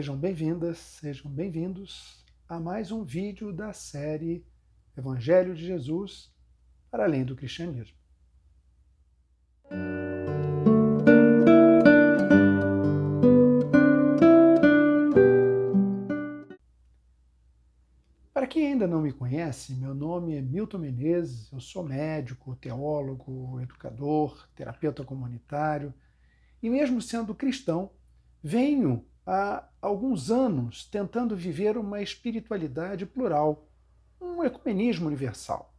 Sejam bem-vindas, sejam bem-vindos a mais um vídeo da série Evangelho de Jesus para além do cristianismo. Para quem ainda não me conhece, meu nome é Milton Menezes, eu sou médico, teólogo, educador, terapeuta comunitário e, mesmo sendo cristão, venho há alguns anos tentando viver uma espiritualidade plural, um ecumenismo universal,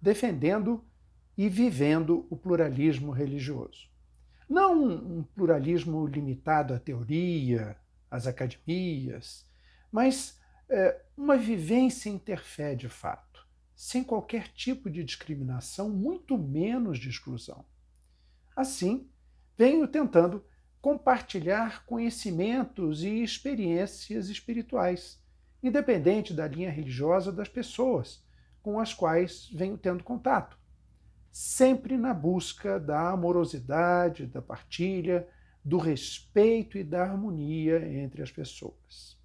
defendendo e vivendo o pluralismo religioso. Não um pluralismo limitado à teoria, às academias, mas é, uma vivência interfé de fato, sem qualquer tipo de discriminação, muito menos de exclusão. Assim, venho tentando compartilhar conhecimentos e experiências espirituais, independente da linha religiosa das pessoas com as quais venho tendo contato, sempre na busca da amorosidade, da partilha, do respeito e da harmonia entre as pessoas.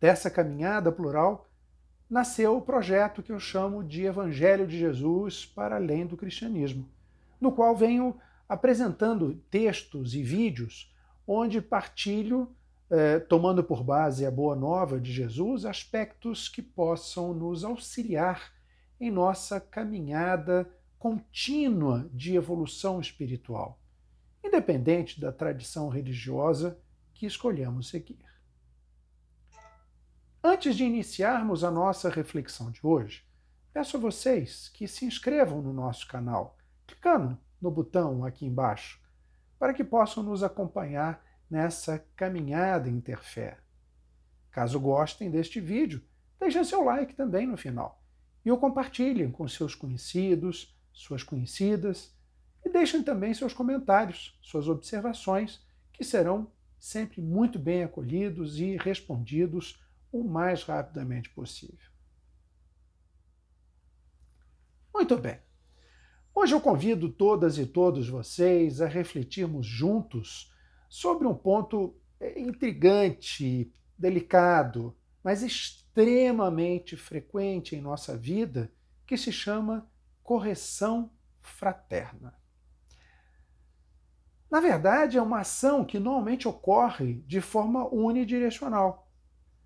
Dessa caminhada plural nasceu o projeto que eu chamo de Evangelho de Jesus para além do cristianismo, no qual venho apresentando textos e vídeos onde partilho, eh, tomando por base a boa nova de Jesus, aspectos que possam nos auxiliar em nossa caminhada contínua de evolução espiritual, independente da tradição religiosa que escolhamos seguir. Antes de iniciarmos a nossa reflexão de hoje, peço a vocês que se inscrevam no nosso canal, clicando no botão aqui embaixo, para que possam nos acompanhar nessa caminhada interfé. Caso gostem deste vídeo, deixem seu like também no final e o compartilhem com seus conhecidos, suas conhecidas e deixem também seus comentários, suas observações, que serão sempre muito bem acolhidos e respondidos o mais rapidamente possível. Muito bem. Hoje eu convido todas e todos vocês a refletirmos juntos sobre um ponto é, intrigante, delicado, mas extremamente frequente em nossa vida, que se chama correção fraterna. Na verdade, é uma ação que normalmente ocorre de forma unidirecional,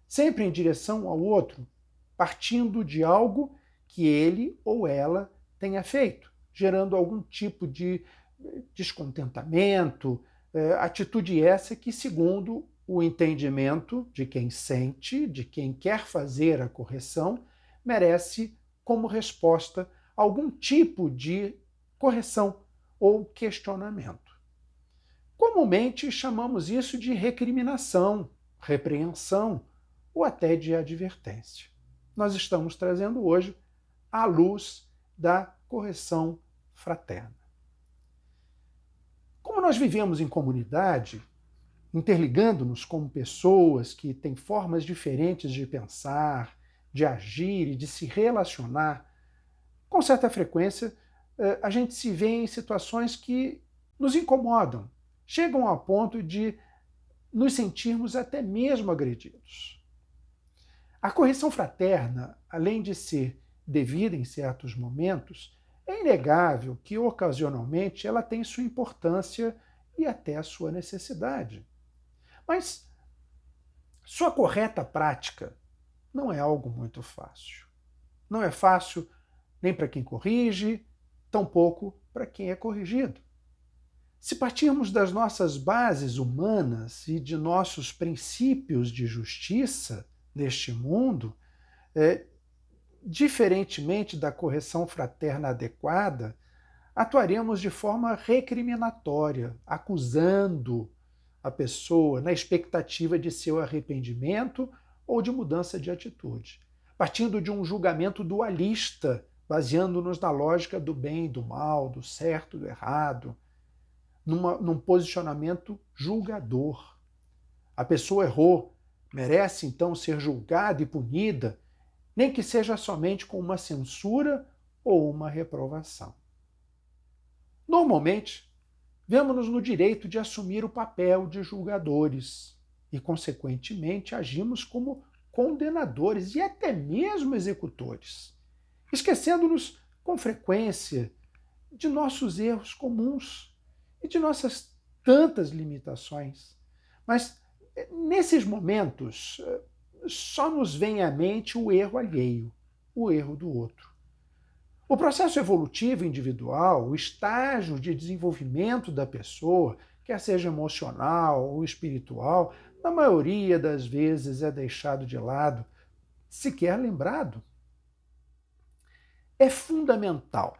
sempre em direção ao outro, partindo de algo que ele ou ela tenha feito gerando algum tipo de descontentamento, é, atitude essa que, segundo o entendimento de quem sente, de quem quer fazer a correção, merece como resposta algum tipo de correção ou questionamento. Comumente chamamos isso de recriminação, repreensão ou até de advertência. Nós estamos trazendo hoje à luz da correção fraterna. Como nós vivemos em comunidade, interligando-nos como pessoas que têm formas diferentes de pensar, de agir e de se relacionar, com certa frequência eh, a gente se vê em situações que nos incomodam, chegam ao ponto de nos sentirmos até mesmo agredidos. A correção fraterna, além de ser devida em certos momentos, é inegável que, ocasionalmente, ela tem sua importância e até sua necessidade. Mas sua correta prática não é algo muito fácil. Não é fácil nem para quem corrige, tampouco para quem é corrigido. Se partirmos das nossas bases humanas e de nossos princípios de justiça neste mundo, é, diferentemente da correção fraterna adequada, atuaremos de forma recriminatória, acusando a pessoa na expectativa de seu arrependimento ou de mudança de atitude, partindo de um julgamento dualista, baseando-nos na lógica do bem e do mal, do certo e do errado, numa, num posicionamento julgador. A pessoa errou, merece então ser julgada e punida nem que seja somente com uma censura ou uma reprovação. Normalmente, vemos-nos no direito de assumir o papel de julgadores, e, consequentemente, agimos como condenadores e até mesmo executores, esquecendo-nos com frequência de nossos erros comuns e de nossas tantas limitações. Mas eh, nesses momentos eh, só nos vem à mente o erro alheio, o erro do outro. O processo evolutivo individual, o estágio de desenvolvimento da pessoa, quer seja emocional ou espiritual, na maioria das vezes é deixado de lado, sequer lembrado. É fundamental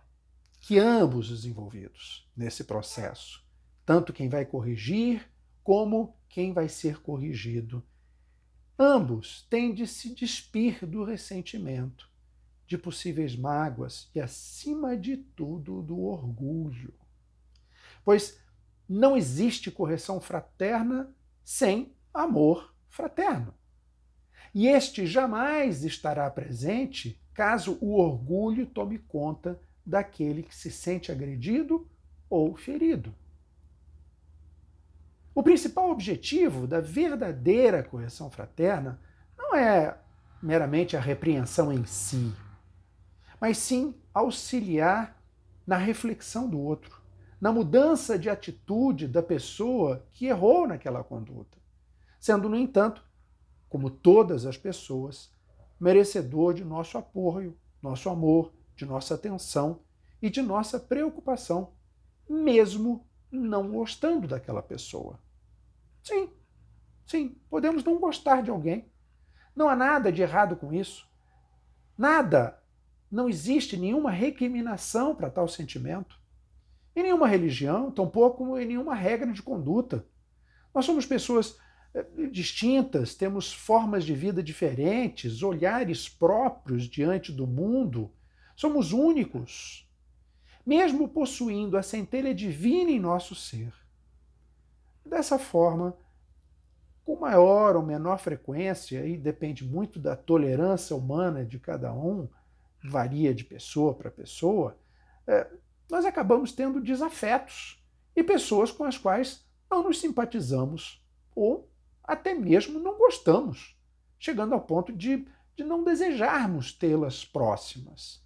que ambos os envolvidos nesse processo, tanto quem vai corrigir como quem vai ser corrigido, ambos têm de se despir do ressentimento de possíveis mágoas e, acima de tudo, do orgulho. Pois não existe correção fraterna sem amor fraterno. E este jamais estará presente caso o orgulho tome conta daquele que se sente agredido ou ferido. O principal objetivo da verdadeira correção fraterna não é meramente a repreensão em si, mas sim auxiliar na reflexão do outro, na mudança de atitude da pessoa que errou naquela conduta, sendo, no entanto, como todas as pessoas, merecedor de nosso apoio, nosso amor, de nossa atenção e de nossa preocupação, mesmo não gostando daquela pessoa. Sim, sim, podemos não gostar de alguém. Não há nada de errado com isso. Nada não existe nenhuma recriminação para tal sentimento. Em nenhuma religião, tampouco em nenhuma regra de conduta. Nós somos pessoas eh, distintas, temos formas de vida diferentes, olhares próprios diante do mundo. Somos únicos, mesmo possuindo a centelha divina em nosso ser. Dessa forma, com maior ou menor frequência, e depende muito da tolerância humana de cada um, varia de pessoa para pessoa, é, nós acabamos tendo desafetos e pessoas com as quais não nos simpatizamos ou até mesmo não gostamos, chegando ao ponto de, de não desejarmos tê-las próximas.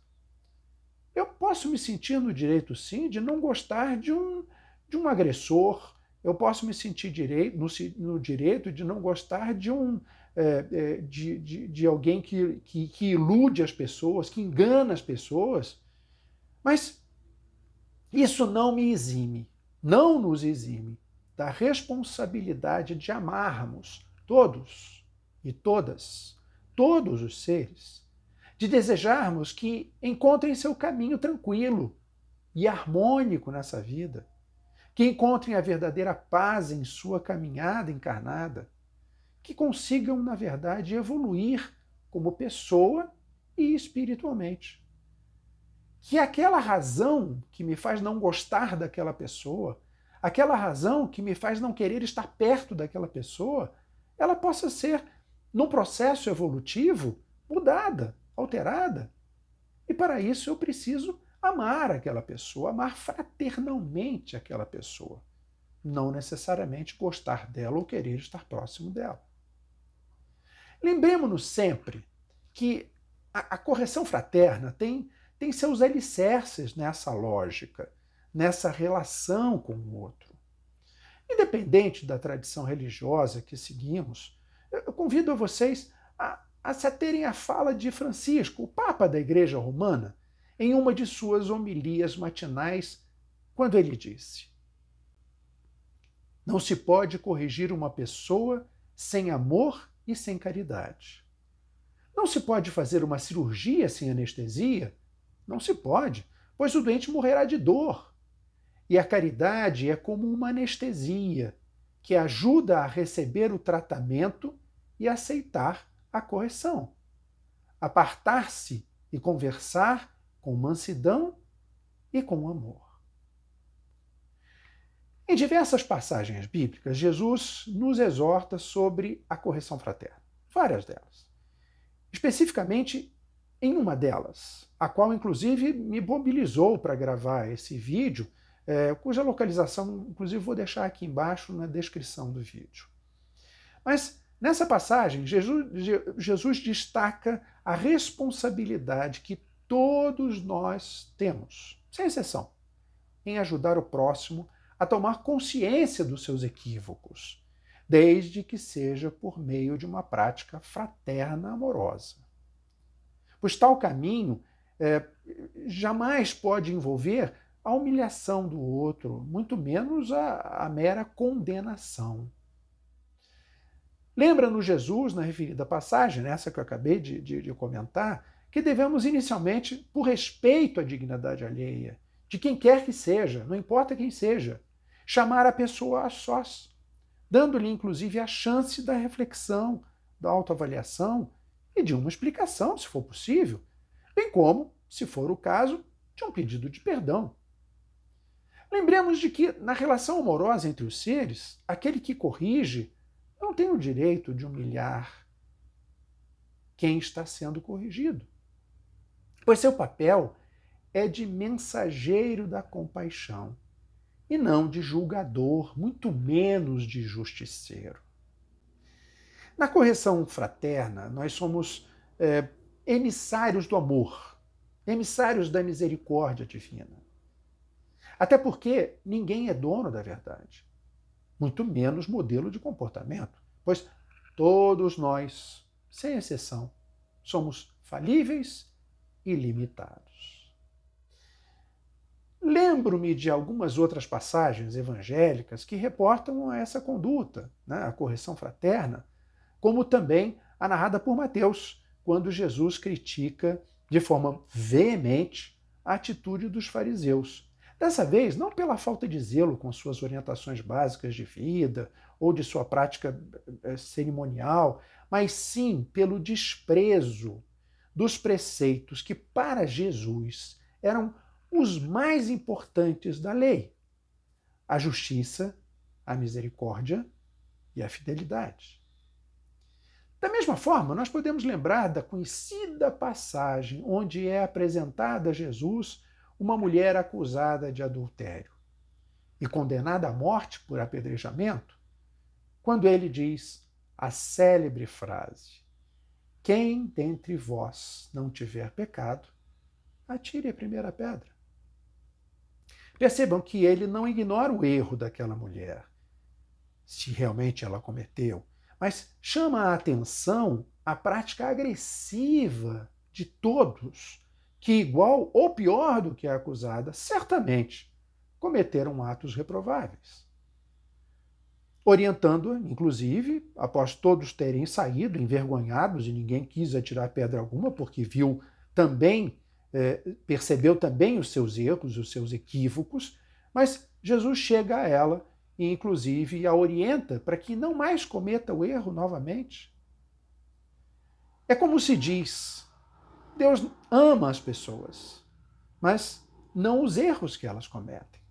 Eu posso me sentir no direito, sim, de não gostar de um, de um agressor, eu posso me sentir no, no direito de não gostar de um, é, é, de, de, de, alguém que, que, que ilude as pessoas, que engana as pessoas, mas isso não me exime, não nos exime da responsabilidade de amarmos todos e todas, todos os seres, de desejarmos que encontrem seu caminho tranquilo e harmônico nessa vida, que encontrem a verdadeira paz em sua caminhada encarnada, que consigam, na verdade, evoluir como pessoa e espiritualmente. Que aquela razão que me faz não gostar daquela pessoa, aquela razão que me faz não querer estar perto daquela pessoa, ela possa ser, num processo evolutivo, mudada, alterada. E para isso eu preciso amar aquela pessoa, amar fraternalmente aquela pessoa. Não necessariamente gostar dela ou querer estar próximo dela. Lembremos-nos sempre que a, a, correção fraterna tem, tem seus alicerces nessa lógica, nessa relação com o outro. Independente da tradição religiosa que seguimos, eu convido a vocês a, a se aterem à fala de Francisco, o Papa da Igreja Romana, em uma de suas homilias matinais, quando ele disse: Não se pode corrigir uma pessoa sem amor e sem caridade. Não se pode fazer uma cirurgia sem anestesia? Não se pode, pois o doente morrerá de dor. E a caridade é como uma anestesia que ajuda a receber o tratamento e aceitar a correção. Apartar-se e conversar com mansidão e com amor. Em diversas passagens bíblicas, Jesus nos exorta sobre a correção fraterna, várias delas. Especificamente em uma delas, a qual inclusive me mobilizou para gravar esse vídeo, é, cuja localização, inclusive, vou deixar aqui embaixo na descrição do vídeo. Mas nessa passagem, Jesus, Jesus destaca a responsabilidade que todos nós temos, sem exceção, em ajudar o próximo a tomar consciência dos seus equívocos, desde que seja por meio de uma prática fraterna amorosa. Pois tal caminho é, jamais pode envolver a humilhação do outro, muito menos a, a mera condenação. Lembra-nos Jesus, na referida passagem, nessa que eu acabei de, de, de comentar, que devemos inicialmente, por respeito à dignidade alheia, de quem quer que seja, não importa quem seja, chamar a pessoa a sós, dando-lhe inclusive a chance da reflexão, da autoavaliação e de uma explicação, se for possível, bem como, se for o caso, de um pedido de perdão. Lembremos de que, na relação amorosa entre os seres, aquele que corrige não tem o direito de humilhar quem está sendo corrigido, pois seu papel é de mensageiro da compaixão e não de julgador, muito menos de justiceiro. Na correção fraterna, nós somos é, emissários do amor, emissários da misericórdia divina. Até porque ninguém é dono da verdade, muito menos modelo de comportamento, pois todos nós, sem exceção, somos falíveis e limitados. Lembro-me de algumas outras passagens evangélicas que reportam essa conduta, né, a correção fraterna, como também a narrada por Mateus, quando Jesus critica de forma veemente a atitude dos fariseus. Dessa vez, não pela falta de zelo com suas orientações básicas de vida ou de sua prática eh, cerimonial, mas sim pelo desprezo dos preceitos que, para Jesus, eram os mais importantes da lei: a justiça, a misericórdia e a fidelidade. Da mesma forma, nós podemos lembrar da conhecida passagem onde é apresentada a Jesus uma mulher acusada de adultério e condenada à morte por apedrejamento, quando ele diz a célebre frase: Quem dentre vós não tiver pecado, atire a primeira pedra. Percebam que ele não ignora o erro daquela mulher, se realmente ela cometeu, mas chama a atenção a prática agressiva de todos, que, igual ou pior do que a acusada, certamente cometeram atos reprováveis. Orientando, inclusive, após todos terem saído envergonhados e ninguém quis atirar pedra alguma, porque viu também é, percebeu também os seus erros, os seus equívocos, mas Jesus chega a ela e, inclusive, a orienta para que não mais cometa o erro novamente. É como se diz: Deus ama as pessoas, mas não os erros que elas cometem.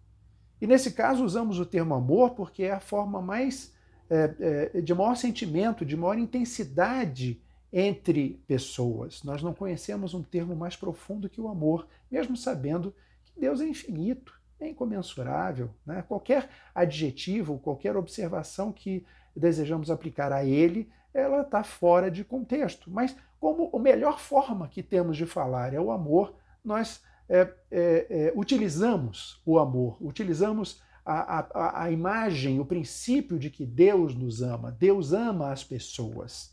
E nesse caso usamos o termo amor porque é a forma mais é, é, de maior sentimento, de maior intensidade entre pessoas. Nós não conhecemos um termo mais profundo que o amor, mesmo sabendo que Deus é infinito, é incomensurável. Né? Qualquer adjetivo, qualquer observação que desejamos aplicar a ele, ela está fora de contexto. Mas como a melhor forma que temos de falar é o amor, nós é, é, utilizamos o amor, utilizamos a, a, a imagem, o princípio de que Deus nos ama. Deus ama as pessoas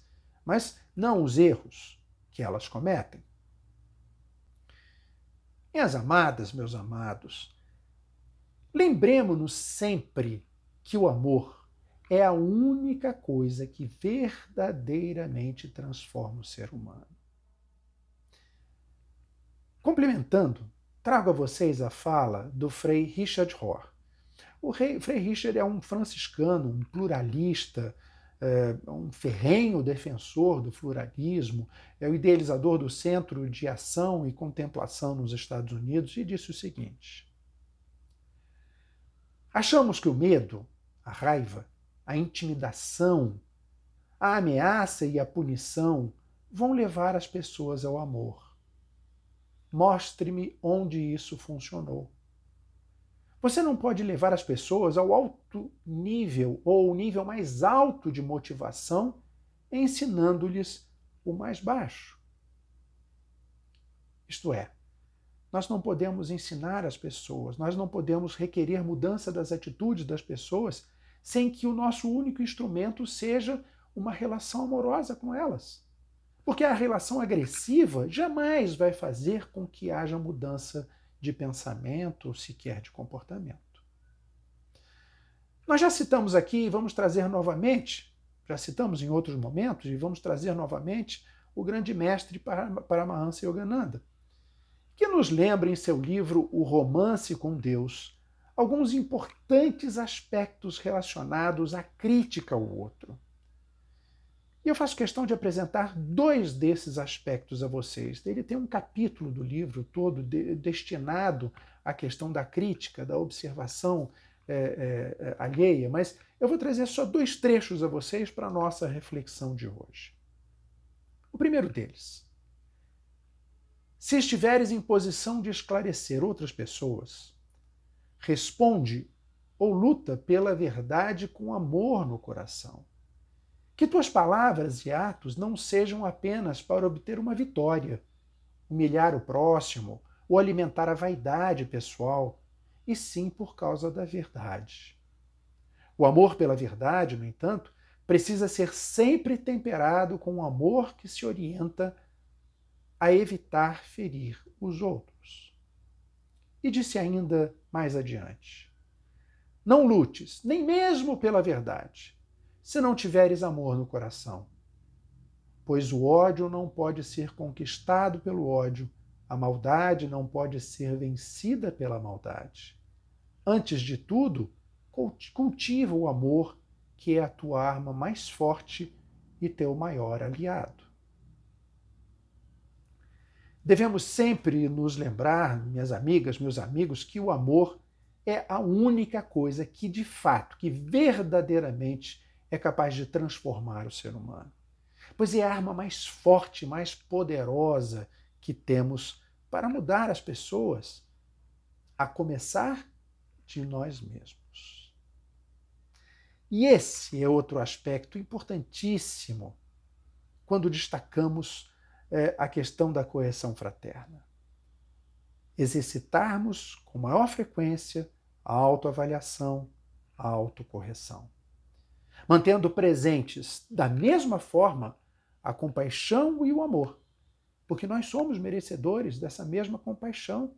mas não os erros que elas cometem. Minhas amadas, meus amados, lembremos-nos sempre que o amor é a única coisa que verdadeiramente transforma o ser humano. Complementando, trago a vocês a fala do Frei Richard Rohr. O Frei Richard é um franciscano, um pluralista, é um ferrenho defensor do pluralismo, é o idealizador do Centro de Ação e Contemplação nos Estados Unidos e disse o seguinte: Achamos que o medo, a raiva, a intimidação, a ameaça e a punição vão levar as pessoas ao amor. Mostre-me onde isso funcionou. Você não pode levar as pessoas ao alto nível ou o nível mais alto de motivação ensinando-lhes o mais baixo. Isto é, nós não podemos ensinar as pessoas, nós não podemos requerer mudança das atitudes das pessoas sem que o nosso único instrumento seja uma relação amorosa com elas. Porque a relação agressiva jamais vai fazer com que haja mudança de pensamento sequer de comportamento. Nós já citamos aqui e vamos trazer novamente, já citamos em outros momentos e vamos trazer novamente o grande mestre Paramahansa Yogananda, que nos lembra em seu livro O Romance com Deus alguns importantes aspectos relacionados à crítica ao outro. E eu faço questão de apresentar dois desses aspectos a vocês. Ele tem um capítulo do livro todo de, destinado à questão da crítica, da observação é, é, é, alheia, mas eu vou trazer só dois trechos a vocês para a nossa reflexão de hoje. O primeiro deles. Se estiveres em posição de esclarecer outras pessoas, responde ou luta pela verdade com amor no coração que tuas palavras e atos não sejam apenas para obter uma vitória, humilhar o próximo ou alimentar a vaidade pessoal, e sim por causa da verdade. O amor pela verdade, no entanto, precisa ser sempre temperado com um amor que se orienta a evitar ferir os outros. E disse ainda mais adiante: Não lutes, nem mesmo pela verdade se não tiveres amor no coração. Pois o ódio não pode ser conquistado pelo ódio, a maldade não pode ser vencida pela maldade. Antes de tudo, cultiva o amor, que é a tua arma mais forte e teu maior aliado. Devemos sempre nos lembrar, minhas amigas, meus amigos, que o amor é a única coisa que de fato, que verdadeiramente é capaz de transformar o ser humano. Pois é a arma mais forte, mais poderosa que temos para mudar as pessoas, a começar de nós mesmos. E esse é outro aspecto importantíssimo quando destacamos é, a questão da correção fraterna. Exercitarmos com maior frequência a autoavaliação, a autocorreção mantendo presentes da mesma forma a compaixão e o amor, porque nós somos merecedores dessa mesma compaixão,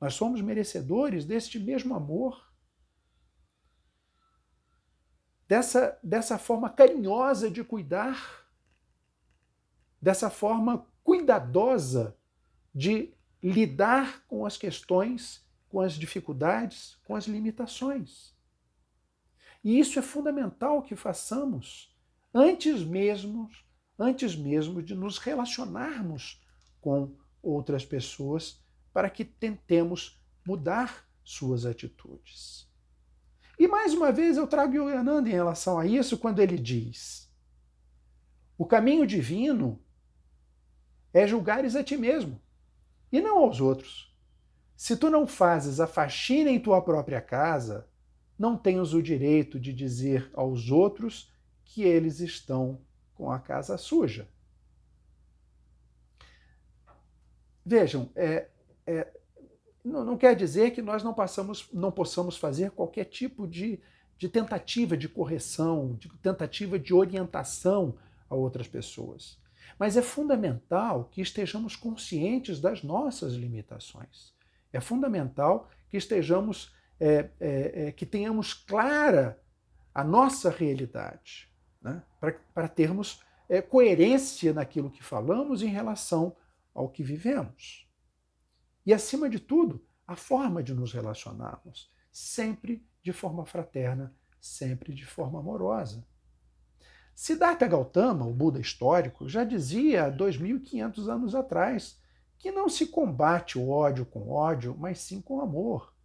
nós somos merecedores deste mesmo amor. Dessa, dessa forma carinhosa de cuidar, dessa forma cuidadosa de lidar com as questões, com as dificuldades, com as limitações. E isso é fundamental que façamos antes mesmo, antes mesmo de nos relacionarmos com outras pessoas para que tentemos mudar suas atitudes. E mais uma vez eu trago Yogananda em relação a isso quando ele diz: o caminho divino é julgares a ti mesmo e não aos outros. Se tu não fazes a faxina em tua própria casa, não tens o direito de dizer aos outros que eles estão com a casa suja. Vejam, é, é, não, não, quer dizer que nós não, passamos, não possamos fazer qualquer tipo de, de tentativa de correção, de tentativa de orientação a outras pessoas. Mas é fundamental que estejamos conscientes das nossas limitações. É fundamental que estejamos é, é, é, que tenhamos clara a nossa realidade, né? para termos é, coerência naquilo que falamos em relação ao que vivemos. E, acima de tudo, a forma de nos relacionarmos, sempre de forma fraterna, sempre de forma amorosa. Siddhartha Gautama, o Buda histórico, já dizia há 2.500 anos atrás que não se combate o ódio com ódio, mas sim com amor.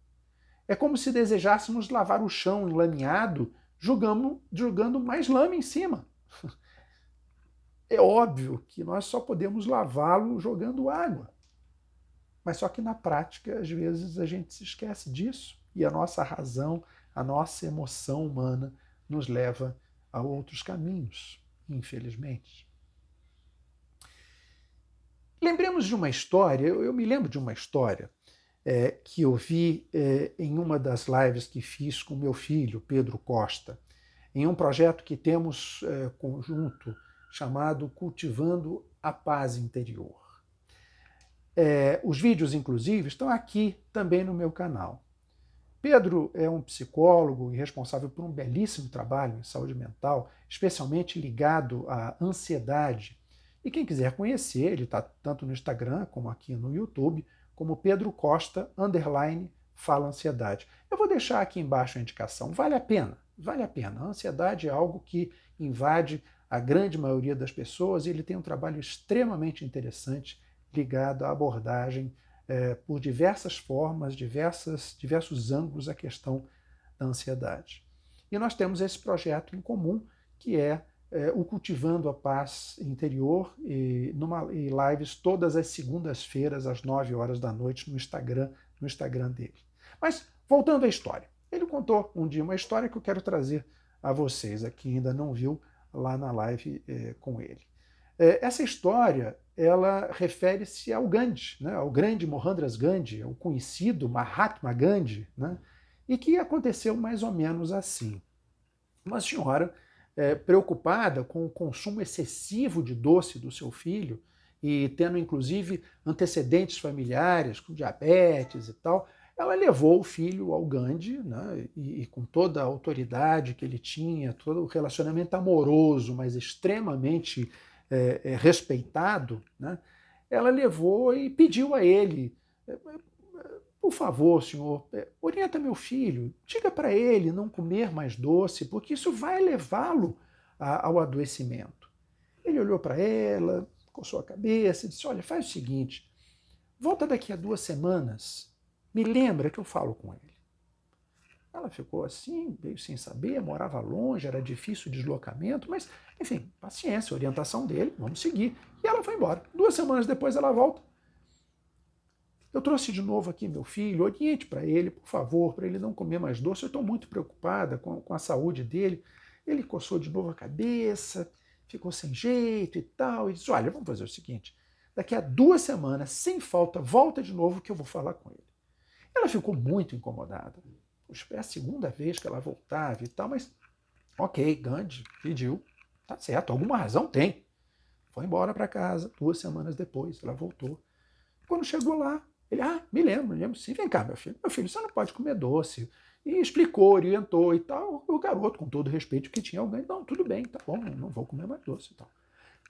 É como se desejássemos lavar o chão enlameado jogando, jogando mais lama em cima. É óbvio que nós só podemos lavá-lo jogando água. Mas só que na prática, às vezes, a gente se esquece disso. e a nossa razão, a nossa emoção humana nos leva a outros caminhos, infelizmente. Lembremos de uma história, eu, eu me lembro de uma história é, que eu vi é, em uma das lives que fiz com meu filho, Pedro Costa, em um projeto que temos é, conjunto chamado Cultivando a Paz Interior. É, os vídeos, inclusive, estão aqui também no meu canal. Pedro é um psicólogo e responsável por um belíssimo trabalho em saúde mental, especialmente ligado à ansiedade e quem quiser conhecer, ele está tanto no Instagram como aqui no YouTube, como Pedro Costa, underline, fala ansiedade. Eu vou deixar aqui embaixo a indicação. Vale a pena, vale a pena. A ansiedade é algo que invade a grande maioria das pessoas e ele tem um trabalho extremamente interessante ligado à abordagem é, por diversas formas, diversas, diversos ângulos a questão da ansiedade. E nós temos esse projeto em comum, que é é, o Cultivando a Paz Interior e, numa, e lives todas as segundas-feiras, às 9 horas da noite, no Instagram, no Instagram dele. Mas, voltando à história. Ele contou um dia uma história que eu quero trazer a vocês, aqui ainda não viu lá na live é, com ele. É, essa história ela refere-se ao Gandhi, né, ao grande Mohandas Gandhi, o conhecido Mahatma Gandhi, né, e que aconteceu mais ou menos assim. Uma senhora é, preocupada com o consumo excessivo de doce do seu filho e tendo inclusive antecedentes familiares com diabetes e tal, ela levou o filho ao Gandhi, né, e, e, com toda a autoridade que ele tinha, todo o relacionamento amoroso, mas extremamente é, é, respeitado, né, ela levou e pediu a ele é, por favor, senhor, é, orienta meu filho, diga para ele não comer mais doce, porque isso vai levá-lo ao adoecimento. Ele olhou para ela, coçou a cabeça e disse: Olha, faz o seguinte, volta daqui a duas semanas, me lembra que eu falo com ele. Ela ficou assim, meio sem saber, morava longe, era difícil o deslocamento, mas, enfim, paciência, orientação dele, vamos seguir. E ela foi embora. Duas semanas depois ela volta eu trouxe de novo aqui meu filho, oriente para ele, por favor, para ele não comer mais doce. Eu estou muito preocupada com, com a saúde dele. Ele coçou de novo a cabeça, ficou sem jeito e tal, e disse: Olha, vamos fazer o seguinte: daqui a duas semanas, sem falta, volta de novo que eu vou falar com ele. Ela ficou muito incomodada. Puxa, é a segunda vez que ela voltava e tal, mas ok, Gandhi pediu, tá certo, alguma razão tem. Foi embora para casa, duas semanas depois, ela voltou. Quando chegou lá, ele, ah, me lembro, lembro sim. Vem cá, meu filho. Meu filho, você não pode comer doce. E explicou, orientou e tal. O garoto, com todo respeito que tinha alguém, não, tudo bem, tá bom, não vou comer mais doce e tal.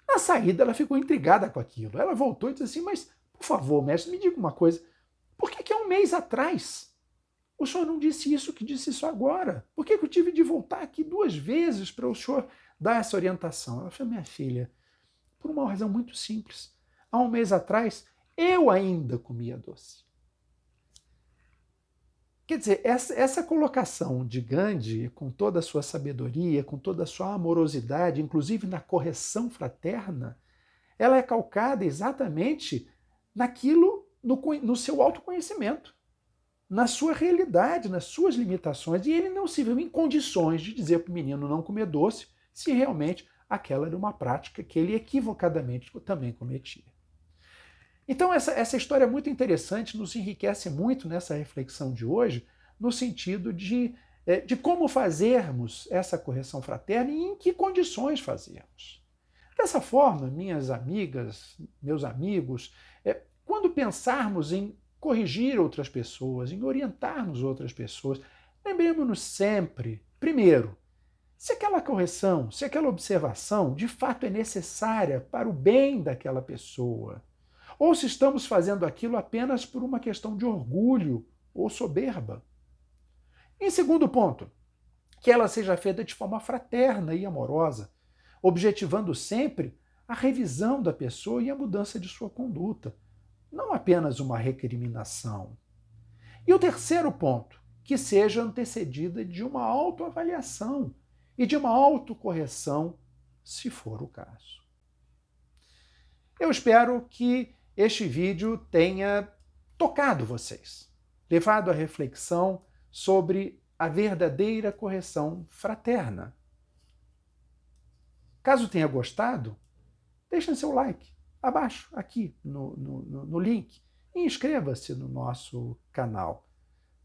Na saída, ela ficou intrigada com aquilo. Ela voltou e disse assim, mas, por favor, mestre, me diga uma coisa. Por que, que há um mês atrás o senhor não disse isso que disse isso agora? Por que, que eu tive de voltar aqui duas vezes para o senhor dar essa orientação? Ela falou, minha filha, por uma razão muito simples. Há um mês atrás, eu ainda comia doce. Quer dizer, essa, essa colocação de Gandhi, com toda a sua sabedoria, com toda a sua amorosidade, inclusive na correção fraterna, ela é calcada exatamente naquilo, no, no seu autoconhecimento, na sua realidade, nas suas limitações. E ele não se viu em condições de dizer para o menino não comer doce, se realmente aquela era uma prática que ele equivocadamente também cometia. Então, essa, essa história é muito interessante, nos enriquece muito nessa reflexão de hoje, no sentido de, é, de como fazermos essa correção fraterna e em que condições fazermos. Dessa forma, minhas amigas, meus amigos, é, quando pensarmos em corrigir outras pessoas, em orientarmos outras pessoas, lembremos-nos sempre, primeiro, se aquela correção, se aquela observação de fato é necessária para o bem daquela pessoa ou se estamos fazendo aquilo apenas por uma questão de orgulho ou soberba. Em segundo ponto, que ela seja feita de forma fraterna e amorosa, objetivando sempre a revisão da pessoa e a mudança de sua conduta, não apenas uma recriminação. E o terceiro ponto, que seja antecedida de uma autoavaliação e de uma autocorreção, se for o caso. Eu espero que este vídeo tenha tocado vocês, levado à reflexão sobre a verdadeira correção fraterna. Caso tenha gostado, deixe seu like abaixo, aqui no, no, no link, e inscreva-se no nosso canal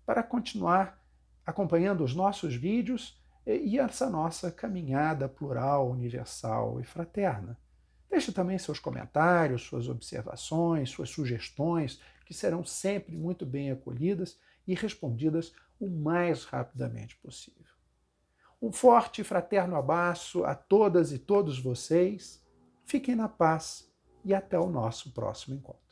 para continuar acompanhando os nossos vídeos e essa nossa caminhada plural, universal e fraterna. Deixe também seus comentários, suas observações, suas sugestões, que serão sempre muito bem acolhidas e respondidas o mais rapidamente possível. Um forte e fraterno abraço a todas e todos vocês. Fiquem na paz e até o nosso próximo encontro.